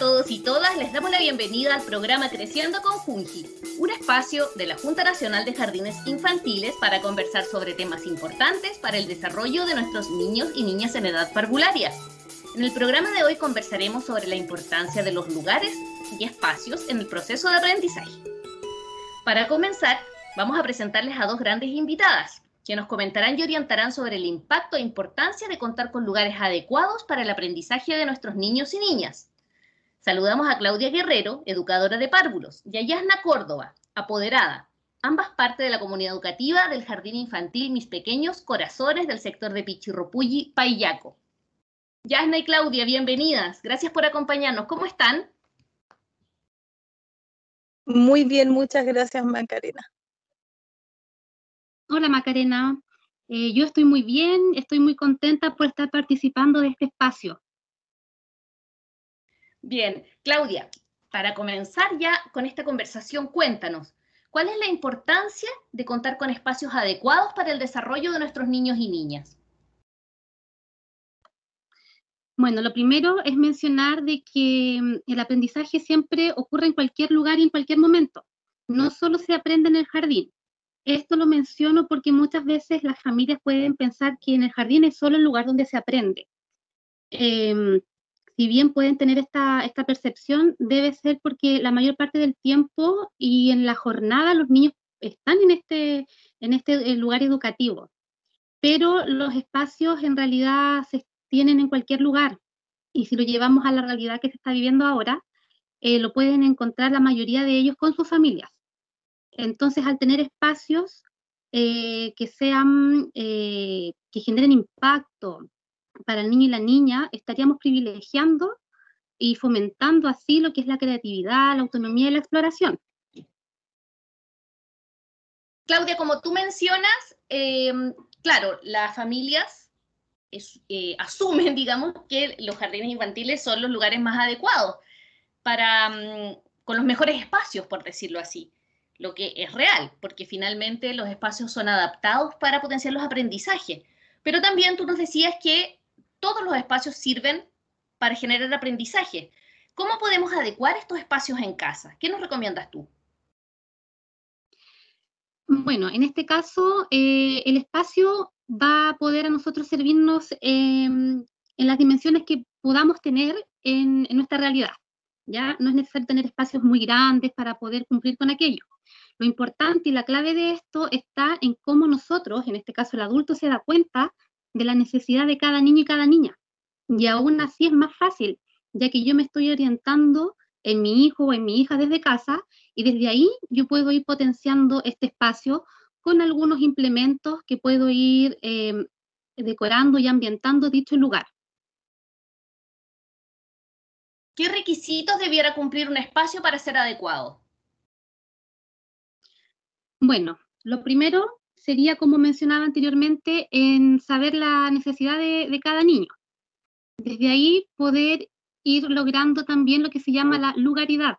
Todos y todas. Les damos la bienvenida al programa Creciendo con Junji, un espacio de la Junta Nacional de Jardines Infantiles para conversar sobre temas importantes para el desarrollo de nuestros niños y niñas en edad parvularia. En el programa de hoy conversaremos sobre la importancia de los lugares y espacios en el proceso de aprendizaje. Para comenzar, vamos a presentarles a dos grandes invitadas, que nos comentarán y orientarán sobre el impacto e importancia de contar con lugares adecuados para el aprendizaje de nuestros niños y niñas. Saludamos a Claudia Guerrero, educadora de párvulos, y a Yasna Córdoba, apoderada, ambas parte de la comunidad educativa del Jardín Infantil Mis Pequeños Corazones del sector de Pichirropulli, Payaco. Yasna y Claudia, bienvenidas. Gracias por acompañarnos. ¿Cómo están? Muy bien, muchas gracias, Macarena. Hola Macarena, eh, yo estoy muy bien, estoy muy contenta por estar participando de este espacio. Bien, Claudia, para comenzar ya con esta conversación, cuéntanos, ¿cuál es la importancia de contar con espacios adecuados para el desarrollo de nuestros niños y niñas? Bueno, lo primero es mencionar de que mm, el aprendizaje siempre ocurre en cualquier lugar y en cualquier momento. No solo se aprende en el jardín, esto lo menciono porque muchas veces las familias pueden pensar que en el jardín es solo el lugar donde se aprende. Em, si bien pueden tener esta, percepción, debe ser porque la mayor parte del tiempo y en la jornada los niños están en este, este eh, lugar educativo. Pero los espacios en realidad se tienen en cualquier lugar. Y si lo llevamos a la realidad que se está viviendo ahora, eh, lo pueden encontrar la mayoría de ellos con sus familias. Entonces, al tener espacios eh, que sean, que generen impacto para el niño y la niña, estaríamos privilegiando y fomentando así lo que es la creatividad, la autonomía y la exploración. Claudia, como tú mencionas, em, claro, las familias eh, asumen, digamos, que los jardines infantiles son los lugares más adecuados para, mm, con los mejores espacios, por decirlo así lo que es real, porque finalmente los espacios son adaptados para potenciar los aprendizajes. Pero también tú nos decías que todos los espacios sirven para generar aprendizaje. ¿Cómo podemos adecuar estos espacios en casa? ¿Qué nos recomiendas tú? Bueno, en este caso, eh, el espacio va a poder a nosotros servirnos en las dimensiones que podamos tener en, en nuestra realidad. ¿ya? No es necesario tener espacios muy grandes para poder cumplir con aquello. Lo importante y la clave de esto está en cómo nosotros, en este caso el adulto, se da cuenta de la necesidad de cada niño y cada niña. Y aún así es más fácil, ya que yo me estoy orientando en mi hijo o en mi hija desde casa y desde ahí yo puedo ir potenciando este espacio con algunos implementos que puedo ir em, decorando y ambientando dicho lugar. ¿Qué requisitos debiera cumplir un espacio para ser adecuado? Bueno, lo primero sería, como mencionaba anteriormente, en saber la necesidad de, cada niño. Desde ahí poder ir logrando también lo que se llama la lugaridad,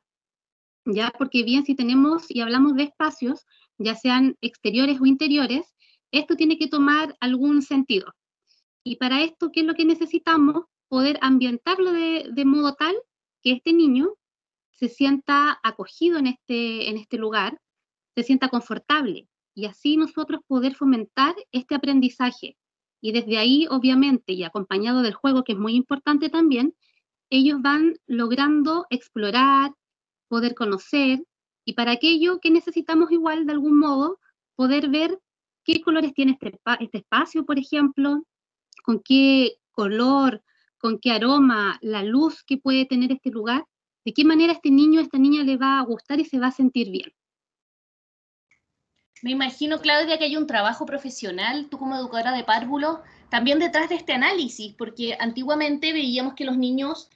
¿ya? Porque bien, si tenemos y hablamos de espacios, ya sean exteriores o interiores, esto tiene que tomar algún sentido. Y para esto, ¿qué es lo que necesitamos? Poder ambientarlo de, modo tal que este niño se sienta acogido en este, en este lugar, se sienta confortable y así nosotros poder fomentar este aprendizaje. Y desde ahí, obviamente, y acompañado del juego, que es muy importante también, ellos van logrando explorar, poder conocer, y para aquello que necesitamos igual, de algún modo, poder ver qué colores tiene este, este espacio, por ejemplo, con qué color, con qué aroma, la luz que puede tener este lugar, de qué manera este niño, esta niña le va a gustar y se va a sentir bien. Me imagino, Claudia, que hay un trabajo profesional, tú como educadora de párvulos, también detrás de este análisis, porque antiguamente veíamos que los niños,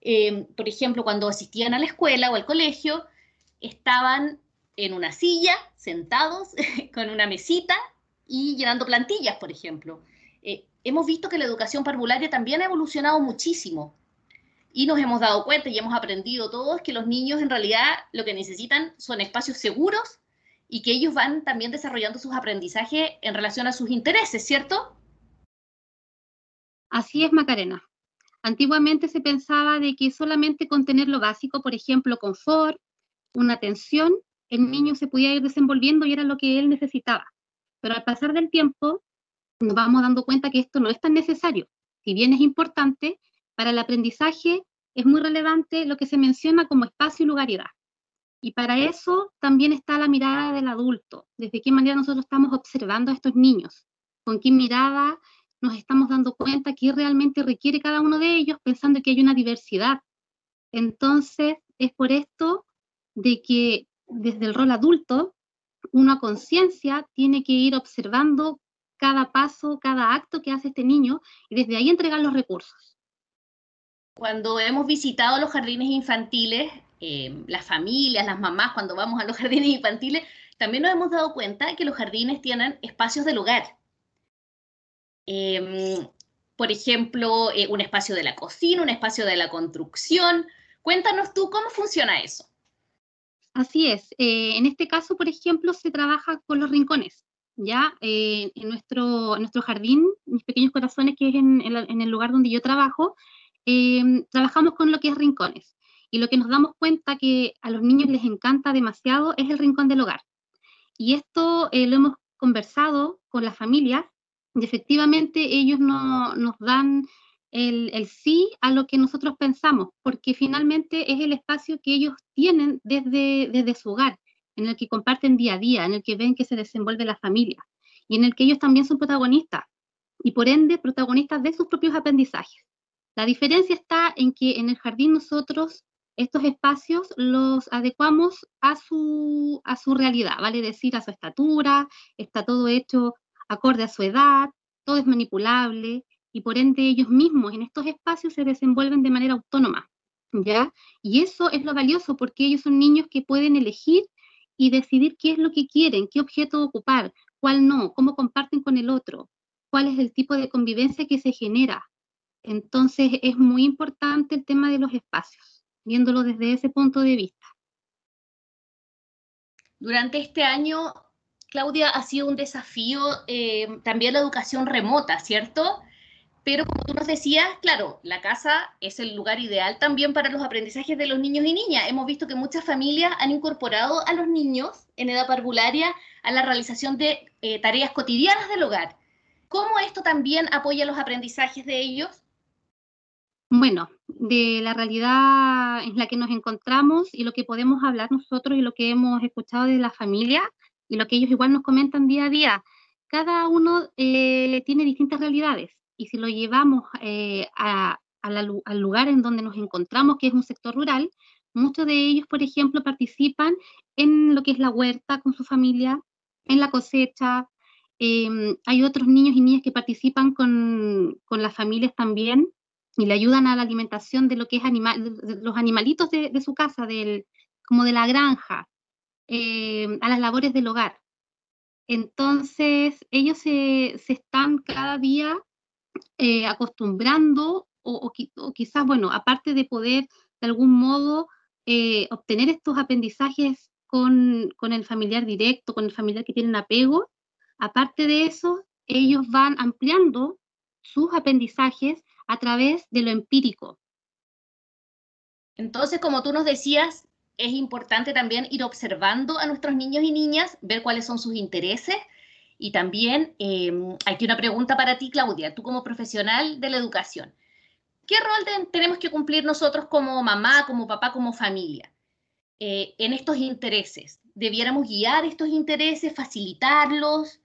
eh, por ejemplo, cuando asistían a la escuela o al colegio, estaban en una silla, sentados, con una mesita y llenando plantillas, por ejemplo. Eh, hemos visto que la educación parvularia también ha evolucionado muchísimo y nos hemos dado cuenta y hemos aprendido todos que los niños en realidad lo que necesitan son espacios seguros y que ellos van también desarrollando sus aprendizajes en relación a sus intereses, ¿cierto? Así es, Macarena. Antiguamente se pensaba de que solamente con tener lo básico, por ejemplo, confort, una atención, el niño se podía ir desenvolviendo y era lo que él necesitaba. Pero al pasar del tiempo, nos vamos dando cuenta que esto no es tan necesario. Si bien es importante, para el aprendizaje es muy relevante lo que se menciona como espacio y lugaridad. Y para eso también está la mirada del adulto, desde qué manera nosotros estamos observando a estos niños, con qué mirada nos estamos dando cuenta qué realmente requiere cada uno de ellos, pensando que hay una diversidad. Entonces, es por esto de que desde el rol adulto, una conciencia tiene que ir observando cada paso, cada acto que hace este niño y desde ahí entregar los recursos. Cuando hemos visitado los jardines infantiles, eh, las familias, las mamás, cuando vamos a los jardines infantiles, también nos hemos dado cuenta que los jardines tienen espacios del hogar. Em, por ejemplo, eh, un espacio de la cocina, un espacio de la construcción. Cuéntanos tú cómo funciona eso. Así es. Eh, en este caso, por ejemplo, se trabaja con los rincones. Ya en, nuestro, nuestro jardín, mis pequeños corazones, que es en, el lugar donde yo trabajo, em, trabajamos con lo que es rincones. Y lo que nos damos cuenta que a los niños les encanta demasiado es el rincón del hogar. Y esto eh, lo hemos conversado con las familias y efectivamente ellos no, nos dan el, el, sí a lo que nosotros pensamos, porque finalmente es el espacio que ellos tienen desde, desde su hogar, en el que comparten día a día, en el que ven que se desenvuelve la familia y en el que ellos también son protagonistas y por ende protagonistas de sus propios aprendizajes. La diferencia está en que en el jardín nosotros estos espacios los adecuamos a su, a su realidad, vale decir, a su estatura, está todo hecho acorde a su edad, todo es manipulable y por ende ellos mismos en estos espacios se desenvuelven de manera autónoma, ¿ya? Y eso es lo valioso porque ellos son niños que pueden elegir y decidir qué es lo que quieren, qué objeto ocupar, cuál no, cómo comparten con el otro, cuál es el tipo de convivencia que se genera. Entonces es muy importante el tema de los espacios viéndolo desde ese punto de vista. Durante este año, Claudia, ha sido un desafío eh, también la educación remota, ¿cierto? Pero como tú nos decías, claro, la casa es el lugar ideal también para los aprendizajes de los niños y niñas. Hemos visto que muchas familias han incorporado a los niños en edad parvularia a la realización de eh, tareas cotidianas del hogar. ¿Cómo esto también apoya los aprendizajes de ellos? Bueno, de la realidad en la que nos encontramos y lo que podemos hablar nosotros y lo que hemos escuchado de la familia y lo que ellos igual nos comentan día a día. Cada uno eh, tiene distintas realidades y si lo llevamos eh, al lugar en donde nos encontramos, que es un sector rural, muchos de ellos, por ejemplo, participan en lo que es la huerta con su familia, en la cosecha. Em, hay otros niños y niñas que participan con, con las familias también y le ayudan a la alimentación de lo que es animal, los animalitos de, su casa, del, como de la granja, eh, a las labores del hogar. Entonces, ellos se, están cada día eh, acostumbrando o, quizás, bueno, aparte de poder de algún modo eh, obtener estos aprendizajes con, con, el familiar directo, con el familiar que tienen apego, aparte de eso, ellos van ampliando sus aprendizajes a través de lo empírico. Entonces, como tú nos decías, es importante también ir observando a nuestros niños y niñas, ver cuáles son sus intereses. Y también eh, aquí una pregunta para ti, Claudia, tú como profesional de la educación. ¿Qué rol tenemos que cumplir nosotros como mamá, como papá, como familia eh, en estos intereses? ¿Debiéramos guiar estos intereses, facilitarlos,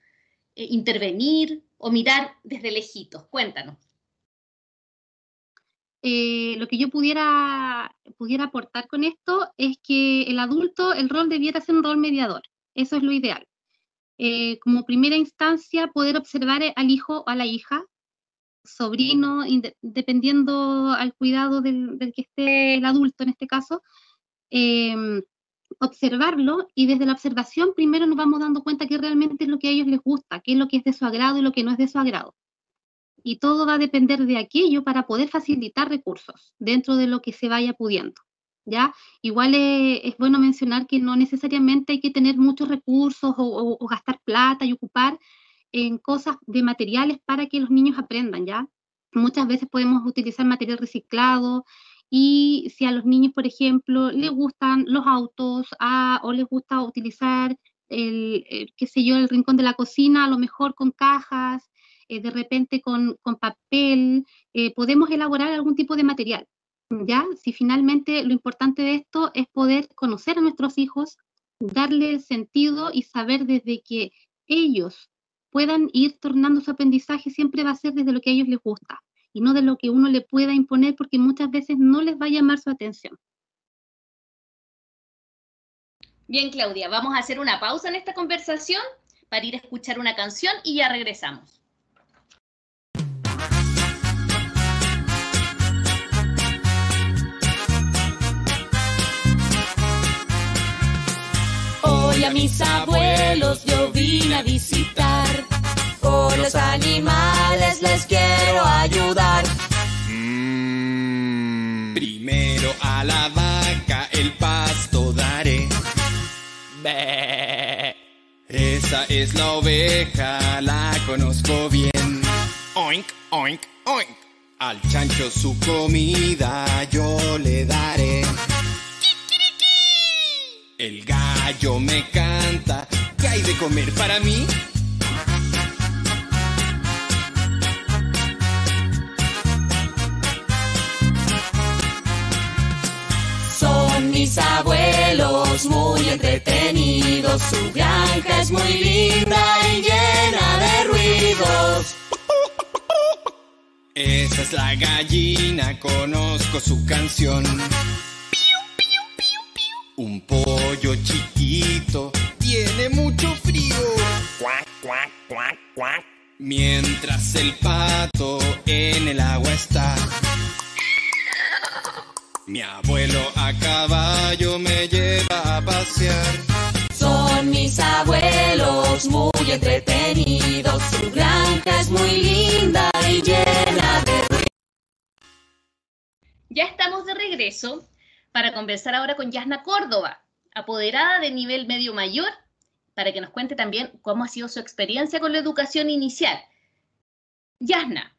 eh, intervenir o mirar desde lejitos? Cuéntanos. Eh, lo que yo pudiera, pudiera aportar con esto es que el adulto, el rol debiera ser un rol mediador. Eso es lo ideal. Eh, como primera instancia, poder observar al hijo o a la hija, sobrino, dependiendo al cuidado del, que esté el adulto en este caso, em, observarlo y desde la observación primero nos vamos dando cuenta que realmente es lo que a ellos les gusta, qué es lo que es de su agrado y lo que no es de su agrado y todo va a depender de aquello para poder facilitar recursos dentro de lo que se vaya pudiendo. ¿Ya? Igual es, bueno mencionar que no necesariamente hay que tener muchos recursos o, gastar plata y ocupar en cosas de materiales para que los niños aprendan, ¿ya? Muchas veces podemos utilizar material reciclado y si a los niños, por ejemplo, les gustan los autos o les gusta utilizar el, qué sé yo, el rincón de la cocina, a lo mejor con cajas, eh, de repente con, papel, eh, podemos elaborar algún tipo de material. ¿Ya? Si finalmente lo importante de esto es poder conocer a nuestros hijos, darle sentido y saber desde que ellos puedan ir tornando su aprendizaje, siempre va a ser desde lo que a ellos les gusta y no de lo que uno le pueda imponer porque muchas veces no les va a llamar su atención. Bien, Claudia, vamos a hacer una pausa en esta conversación para ir a escuchar una canción y ya regresamos. A mis abuelos yo vine a visitar. Con los animales les quiero ayudar. Mm. primero a la vaca el pasto daré. Esa es la oveja, la conozco bien. Oink, oink, oink. Al chancho su comida yo le daré. El gallo me canta, ¿qué hay de comer para mí? Son mis abuelos muy entretenidos, su granja es muy linda y llena de ruidos. Esa es la gallina, conozco su canción. Un pollo chiquito tiene mucho frío. Cuac, cuac, cuac, cuac. Mientras el pato en el agua está. Mi abuelo a caballo me lleva a pasear. Son mis abuelos muy entretenidos. Su granja es muy linda y llena de Ya estamos de regreso para conversar ahora con Yasna Córdoba, apoderada de nivel medio mayor, para que nos cuente también cómo ha sido su experiencia con la educación inicial. Yasna,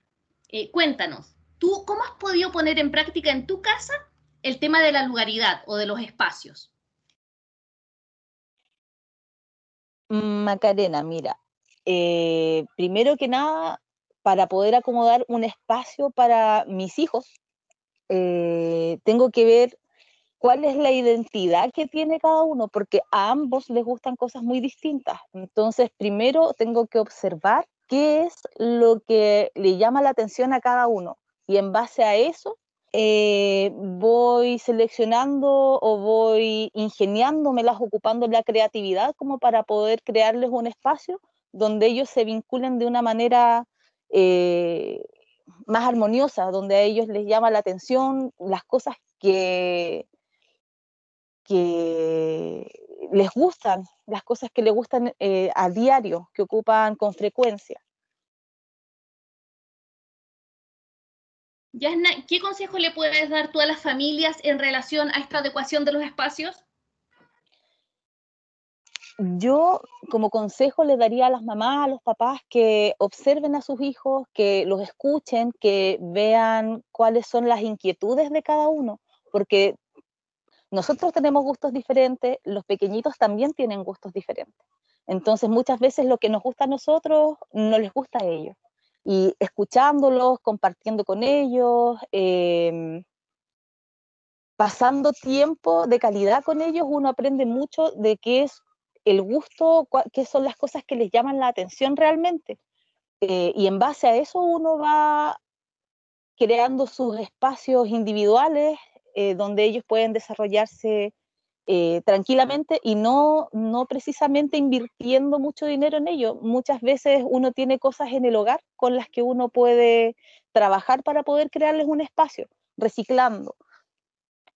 eh, cuéntanos, ¿tú cómo has podido poner en práctica en tu casa el tema de la lugaridad o de los espacios? Macarena, mira, eh, primero que nada, para poder acomodar un espacio para mis hijos, eh, tengo que ver cuál es la identidad que tiene cada uno, porque a ambos les gustan cosas muy distintas. Entonces, primero tengo que observar qué es lo que le llama la atención a cada uno y en base a eso eh, voy seleccionando o voy ingeniándomelas, ocupando la creatividad como para poder crearles un espacio donde ellos se vinculen de una manera eh, más armoniosa, donde a ellos les llama la atención las cosas que, que les gustan, las cosas que les gustan eh, a diario, que ocupan con frecuencia. Yasna, ¿qué consejo le puedes dar tú a las familias en relación a esta adecuación de los espacios? Yo como consejo le daría a las mamás, a los papás que observen a sus hijos, que los escuchen, que vean cuáles son las inquietudes de cada uno, porque nosotros tenemos gustos diferentes, los pequeñitos también tienen gustos diferentes. Entonces muchas veces lo que nos gusta a nosotros no les gusta a ellos. Y escuchándolos, compartiendo con ellos, em, pasando tiempo de calidad con ellos, uno aprende mucho de qué es el gusto, qué son las cosas que les llaman la atención realmente. Eh, y en base a eso uno va creando sus espacios individuales eh, donde ellos pueden desarrollarse eh, tranquilamente y no, no precisamente invirtiendo mucho dinero en ello. Muchas veces uno tiene cosas en el hogar con las que uno puede trabajar para poder crearles un espacio, reciclando.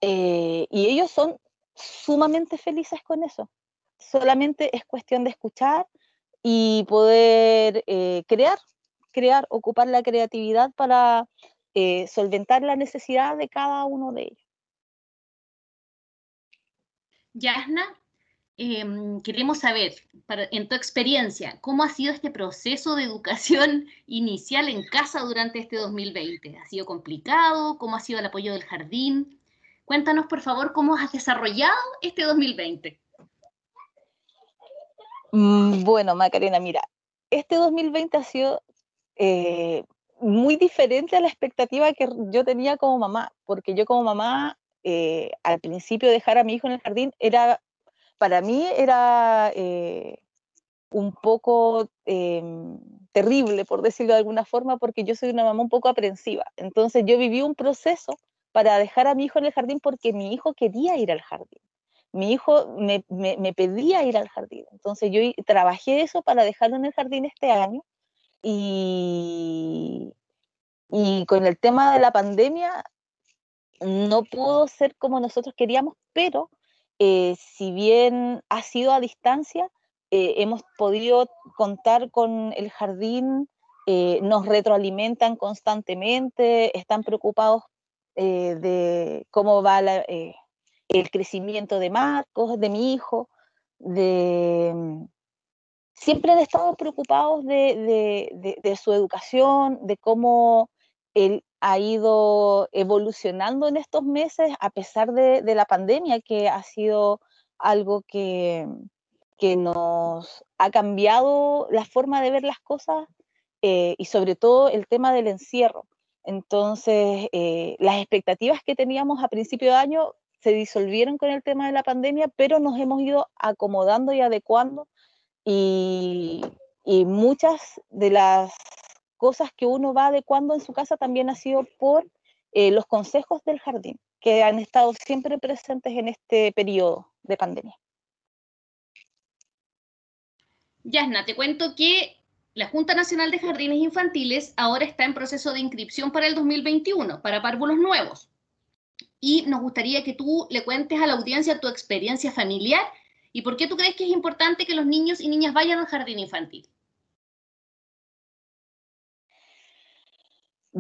Eh, y ellos son sumamente felices con eso. Solamente es cuestión de escuchar y poder crear, crear, ocupar la creatividad para solventar la necesidad de cada uno de ellos. Yasna, em, queremos saber, en tu experiencia, ¿cómo ha sido este proceso de educación inicial en casa durante este 2020? ¿Ha sido complicado? ¿Cómo ha sido el apoyo del jardín? Cuéntanos, por favor, cómo has desarrollado este 2020. Mm, bueno, Macarena, mira, este 2020 ha sido eh, muy diferente a la expectativa que yo tenía como mamá, porque yo como mamá, eh, al principio dejar a mi hijo en el jardín era, para mí era eh, un poco em, terrible, por decirlo de alguna forma, porque yo soy una mamá un poco aprensiva. Entonces yo viví un proceso para dejar a mi hijo en el jardín porque mi hijo quería ir al jardín. Mi hijo me, me pedía ir al jardín. Entonces yo trabajé eso para dejarlo en el jardín este año y, y con el tema de la pandemia no pudo ser como nosotros queríamos, pero eh, si bien ha sido a distancia, eh, hemos podido contar con el jardín, eh, nos retroalimentan constantemente, están preocupados de cómo va el crecimiento de Marcos, de mi hijo, de, siempre han estado preocupados de, su educación, de cómo él ha ido evolucionando en estos meses a pesar de, la pandemia, que ha sido algo que, nos ha cambiado la forma de ver las cosas eh, y sobre todo el tema del encierro. Entonces, eh, las expectativas que teníamos a principio de año se disolvieron con el tema de la pandemia, pero nos hemos ido acomodando y adecuando y, muchas de las cosas que uno va adecuando en su casa también ha sido por eh, los consejos del jardín, que han estado siempre presentes en este periodo de pandemia. Yasna, te cuento que la Junta Nacional de Jardines Infantiles ahora está en proceso de inscripción para el 2021, para párvulos nuevos. Y nos gustaría que tú le cuentes a la audiencia tu experiencia familiar ¿Y por qué tú crees que es importante que los niños y niñas vayan al jardín infantil?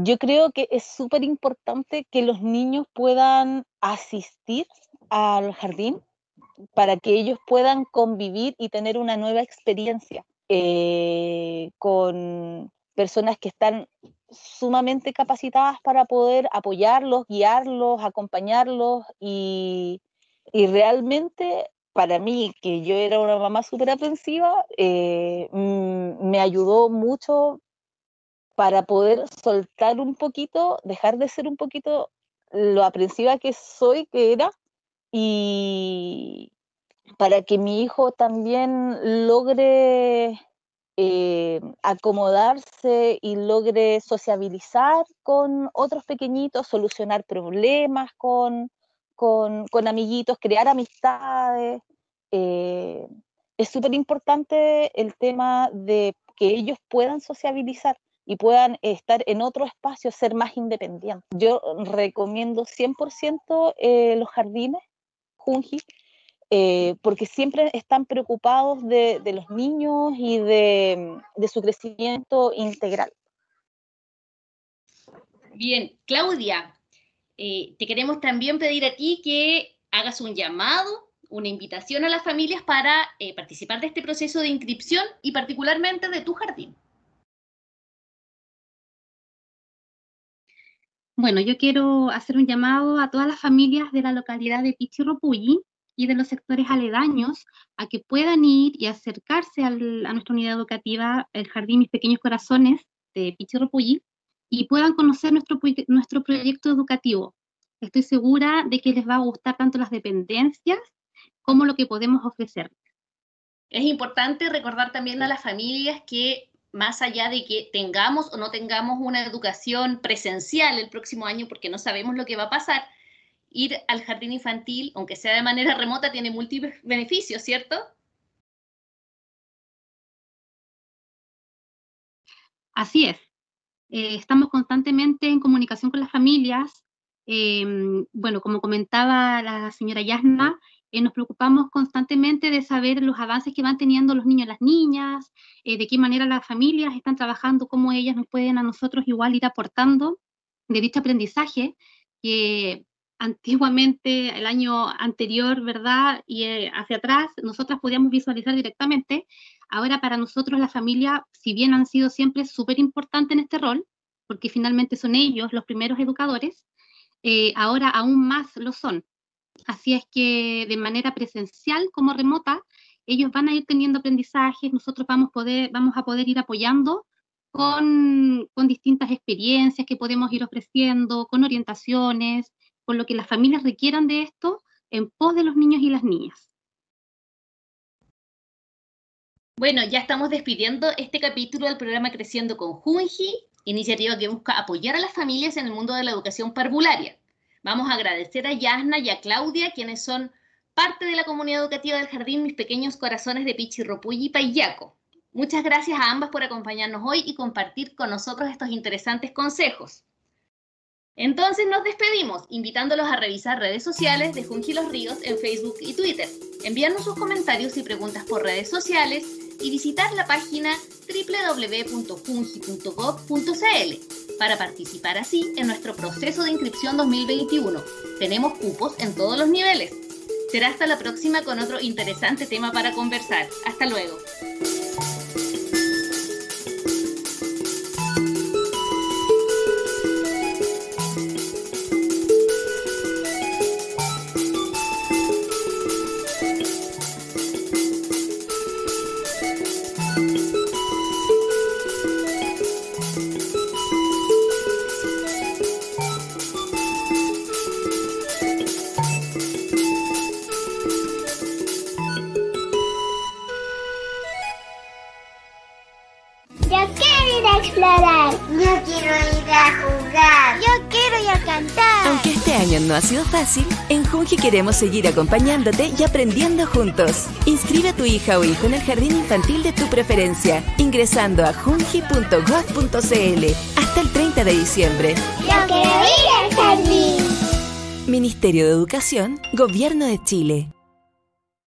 Yo creo que es súper importante que los niños puedan asistir al jardín para que ellos puedan convivir y tener una nueva experiencia eh, con personas que están sumamente capacitadas para poder apoyarlos, guiarlos, acompañarlos y, y realmente para mí, que yo era una mamá súper aprensiva, eh, me ayudó mucho para poder soltar un poquito, dejar de ser un poquito lo aprensiva que soy, que era, y para que mi hijo también logre eh, acomodarse y logre sociabilizar con otros pequeñitos, solucionar problemas con, con, amiguitos, crear amistades. Eh, es súper importante el tema de que ellos puedan sociabilizar y puedan estar en otro espacio, ser más independientes. Yo recomiendo 100% eh, los jardines Junji, eh, porque siempre están preocupados de, los niños y de, de, su crecimiento integral. Bien, Claudia, eh, te queremos también pedir a ti que hagas un llamado, una invitación a las familias para participar de este proceso de inscripción y particularmente de tu jardín. Bueno, yo quiero hacer un llamado a todas las familias de la localidad de Pichirropuyi y de los sectores aledaños a que puedan ir y acercarse a nuestra unidad educativa, el Jardín Mis Pequeños Corazones de Pichirropuyi, y puedan conocer nuestro, nuestro proyecto educativo. Estoy segura de que les va a gustar tanto las dependencias como lo que podemos ofrecer. Es importante recordar también a las familias que más allá de que tengamos o no tengamos una educación presencial el próximo año, porque no sabemos lo que va a pasar, ir al jardín infantil, aunque sea de manera remota, tiene múltiples beneficios, ¿cierto? Así es. Eh, estamos constantemente en comunicación con las familias. Em, bueno, como comentaba la señora Yasna, eh, nos preocupamos constantemente de saber los avances que van teniendo los niños y las niñas, eh, de qué manera las familias están trabajando, cómo ellas nos pueden a nosotros igual ir aportando de dicho aprendizaje, que antiguamente, el año anterior, ¿verdad? Y eh, hacia atrás, nosotras podíamos visualizar directamente. Ahora para nosotros la familia, si bien han sido siempre súper importantes en este rol, porque finalmente son ellos los primeros educadores, eh, ahora aún más lo son. Así es que de manera presencial como remota, ellos van a ir teniendo aprendizajes, nosotros vamos, a poder ir apoyando con, con distintas experiencias que podemos ir ofreciendo, con orientaciones, con lo que las familias requieran de esto en pos de los niños y las niñas. Bueno, ya estamos despidiendo este capítulo del programa Creciendo con Junji, iniciativa que busca apoyar a las familias en el mundo de la educación parvularia. Vamos a agradecer a Yasna y a Claudia, quienes son parte de la comunidad educativa del Jardín Mis Pequeños Corazones de Pichirropuy y Payaco. Muchas gracias a ambas por acompañarnos hoy y compartir con nosotros estos interesantes consejos. Entonces nos despedimos, invitándolos a revisar redes sociales de Fungi Los Ríos en Facebook y Twitter, enviarnos sus comentarios y preguntas por redes sociales y visitar la página www.fungi.gov.cl para participar así en nuestro proceso de inscripción 2021. Tenemos cupos en todos los niveles. Será hasta la próxima con otro interesante tema para conversar. Hasta luego. No ha sido fácil, en Junji queremos seguir acompañándote y aprendiendo juntos. Inscribe a tu hija o hijo en el jardín infantil de tu preferencia, ingresando a junji.gov.cl hasta el 30 de diciembre. ¡Yo quiero ir al jardín! Ministerio de Educación, Gobierno de Chile.